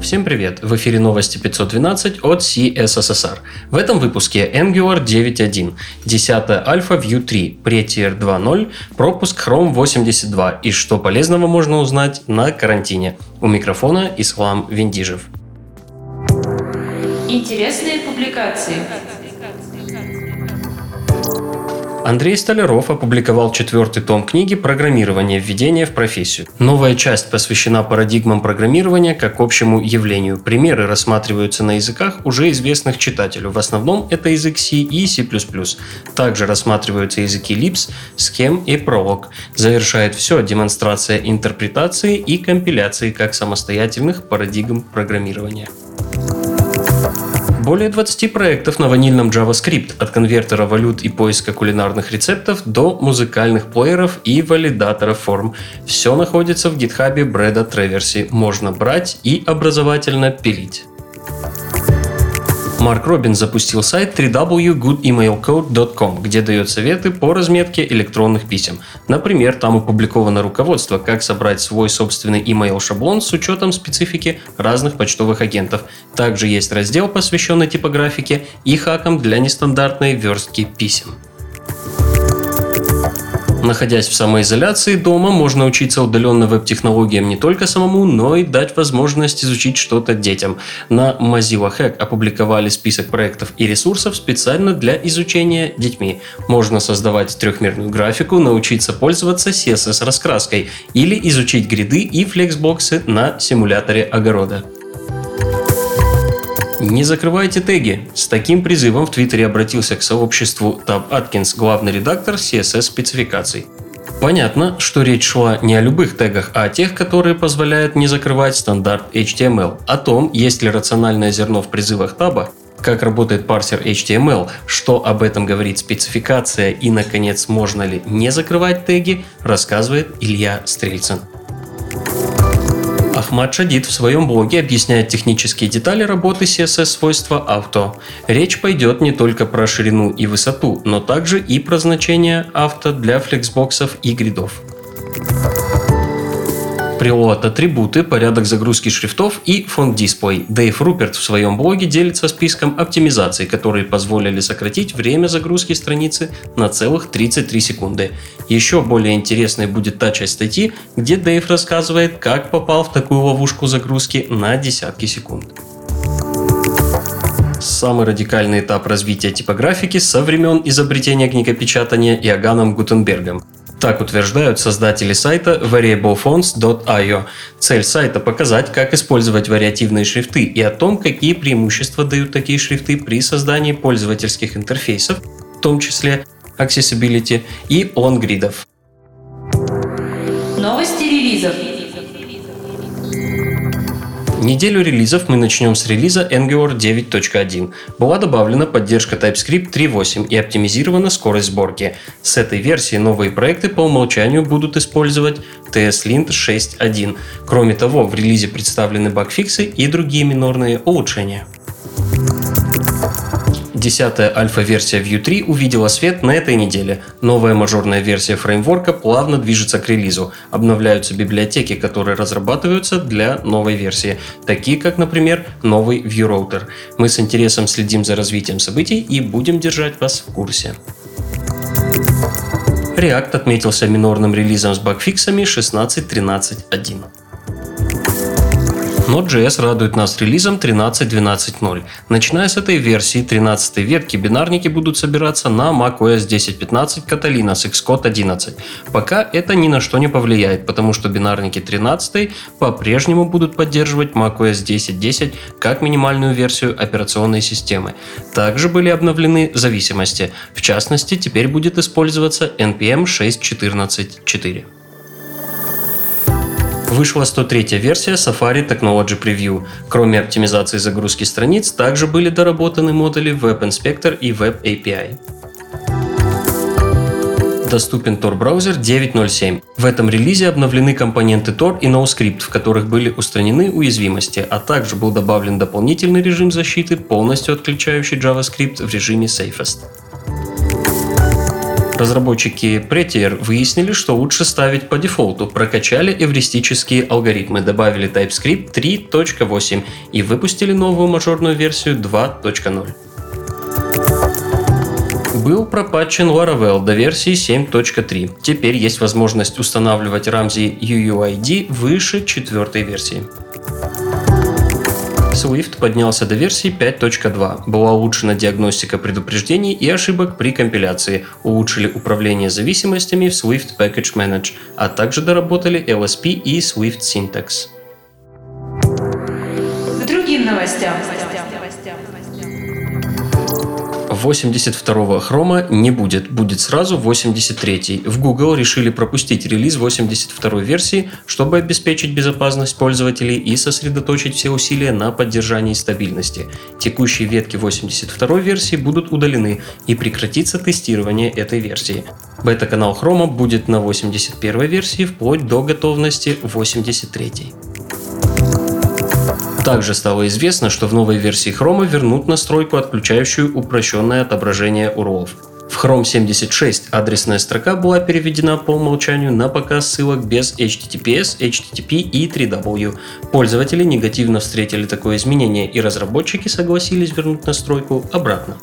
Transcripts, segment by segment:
Всем привет! В эфире новости 512 от CSSR. В этом выпуске Angular 9.1, 10 альфа Vue 3, Prettier 2.0, пропуск Chrome 82 и что полезного можно узнать на карантине. У микрофона Ислам Виндижев. Интересные публикации. Андрей Столяров опубликовал четвертый том книги «Программирование. Введение в профессию». Новая часть посвящена парадигмам программирования как общему явлению. Примеры рассматриваются на языках, уже известных читателю. В основном это язык C и C++. Также рассматриваются языки Lisp, Scheme и Prolog. Завершает все демонстрация интерпретации и компиляции как самостоятельных парадигм программирования. Более 20 проектов на ванильном JavaScript, от конвертера валют и поиска кулинарных рецептов до музыкальных плееров и валидаторов форм. Все находится в гитхабе Брэда Треверси. Можно брать и образовательно пилить. Марк Робин запустил сайт www.goodemailcode.com, где дает советы по разметке электронных писем. Например, там опубликовано руководство, как собрать свой собственный email шаблон с учетом специфики разных почтовых агентов. Также есть раздел, посвященный типографике и хакам для нестандартной верстки писем. Находясь в самоизоляции дома, можно учиться удаленно веб-технологиям не только самому, но и дать возможность изучить что-то детям. На Mozilla Hack опубликовали список проектов и ресурсов специально для изучения детьми. Можно создавать трехмерную графику, научиться пользоваться CSS-раскраской или изучить гриды и флексбоксы на симуляторе огорода. Не закрывайте теги. С таким призывом в Твиттере обратился к сообществу Таб Аткинс, главный редактор CSS-спецификаций. Понятно, что речь шла не о любых тегах, а о тех, которые позволяют не закрывать стандарт HTML. О том, есть ли рациональное зерно в призывах таба, как работает парсер HTML, что об этом говорит спецификация и, наконец, можно ли не закрывать теги, рассказывает Илья Стрельцин. Ахмад Шадид в своем блоге объясняет технические детали работы CSS-свойства авто. Речь пойдет не только про ширину и высоту, но также и про значение авто для флексбоксов и гридов. Preload атрибуты, порядок загрузки шрифтов и фонд дисплей. Дэйв Руперт в своем блоге делится списком оптимизаций, которые позволили сократить время загрузки страницы на целых 33 секунды. Еще более интересной будет та часть статьи, где Дэйв рассказывает, как попал в такую ловушку загрузки на десятки секунд. Самый радикальный этап развития типографики со времен изобретения книгопечатания Иоганном Гутенбергом. Так утверждают создатели сайта variablefonts.io. Цель сайта – показать, как использовать вариативные шрифты и о том, какие преимущества дают такие шрифты при создании пользовательских интерфейсов, в том числе accessibility и лонгридов. Новости релизов. Неделю релизов мы начнем с релиза Angular 9.1. Была добавлена поддержка TypeScript 3.8 и оптимизирована скорость сборки. С этой версии новые проекты по умолчанию будут использовать TSLint 6.1. Кроме того, в релизе представлены багфиксы и другие минорные улучшения. Десятая альфа-версия Vue 3 увидела свет на этой неделе. Новая мажорная версия фреймворка плавно движется к релизу. Обновляются библиотеки, которые разрабатываются для новой версии, такие как, например, новый Vue Router. Мы с интересом следим за развитием событий и будем держать вас в курсе. React отметился минорным релизом с багфиксами 16.13.1. Node.js радует нас релизом 13.12.0. Начиная с этой версии 13 ветки, бинарники будут собираться на macOS 10.15 Catalina с Xcode 11. Пока это ни на что не повлияет, потому что бинарники 13 по-прежнему будут поддерживать macOS 10.10 как минимальную версию операционной системы. Также были обновлены зависимости. В частности, теперь будет использоваться NPM 6.14.4. Вышла 103 версия Safari Technology Preview. Кроме оптимизации загрузки страниц, также были доработаны модули Web Inspector и Web API доступен Tor браузер 9.0.7. В этом релизе обновлены компоненты Tor и NoScript, в которых были устранены уязвимости, а также был добавлен дополнительный режим защиты, полностью отключающий JavaScript в режиме Safest. Разработчики Prettier выяснили, что лучше ставить по дефолту, прокачали эвристические алгоритмы, добавили TypeScript 3.8 и выпустили новую мажорную версию 2.0 был пропатчен Laravel до версии 7.3. Теперь есть возможность устанавливать Ramsey UUID выше четвертой версии. Swift поднялся до версии 5.2. Была улучшена диагностика предупреждений и ошибок при компиляции, улучшили управление зависимостями в Swift Package Manage, а также доработали LSP и Swift Syntax. К другим новостям. 82-го хрома не будет, будет сразу 83-й. В Google решили пропустить релиз 82-й версии, чтобы обеспечить безопасность пользователей и сосредоточить все усилия на поддержании стабильности. Текущие ветки 82-й версии будут удалены и прекратится тестирование этой версии. Бета-канал хрома будет на 81-й версии вплоть до готовности 83-й. Также стало известно, что в новой версии Chrome вернут настройку, отключающую упрощенное отображение URL. В Chrome 76 адресная строка была переведена по умолчанию на показ ссылок без HTTPS, HTTP и 3W. Пользователи негативно встретили такое изменение и разработчики согласились вернуть настройку обратно.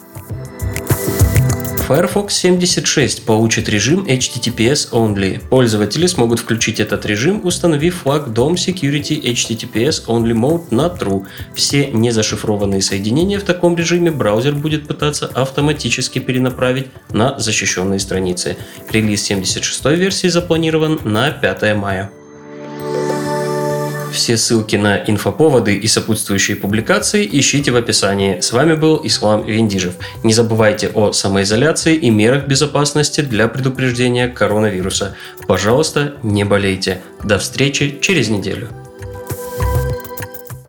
Firefox 76 получит режим HTTPS Only. Пользователи смогут включить этот режим, установив флаг DOM Security HTTPS Only Mode на True. Все незашифрованные соединения в таком режиме браузер будет пытаться автоматически перенаправить на защищенные страницы. Релиз 76 версии запланирован на 5 мая. Все ссылки на инфоповоды и сопутствующие публикации ищите в описании. С вами был Ислам Виндижев. Не забывайте о самоизоляции и мерах безопасности для предупреждения коронавируса. Пожалуйста, не болейте. До встречи через неделю.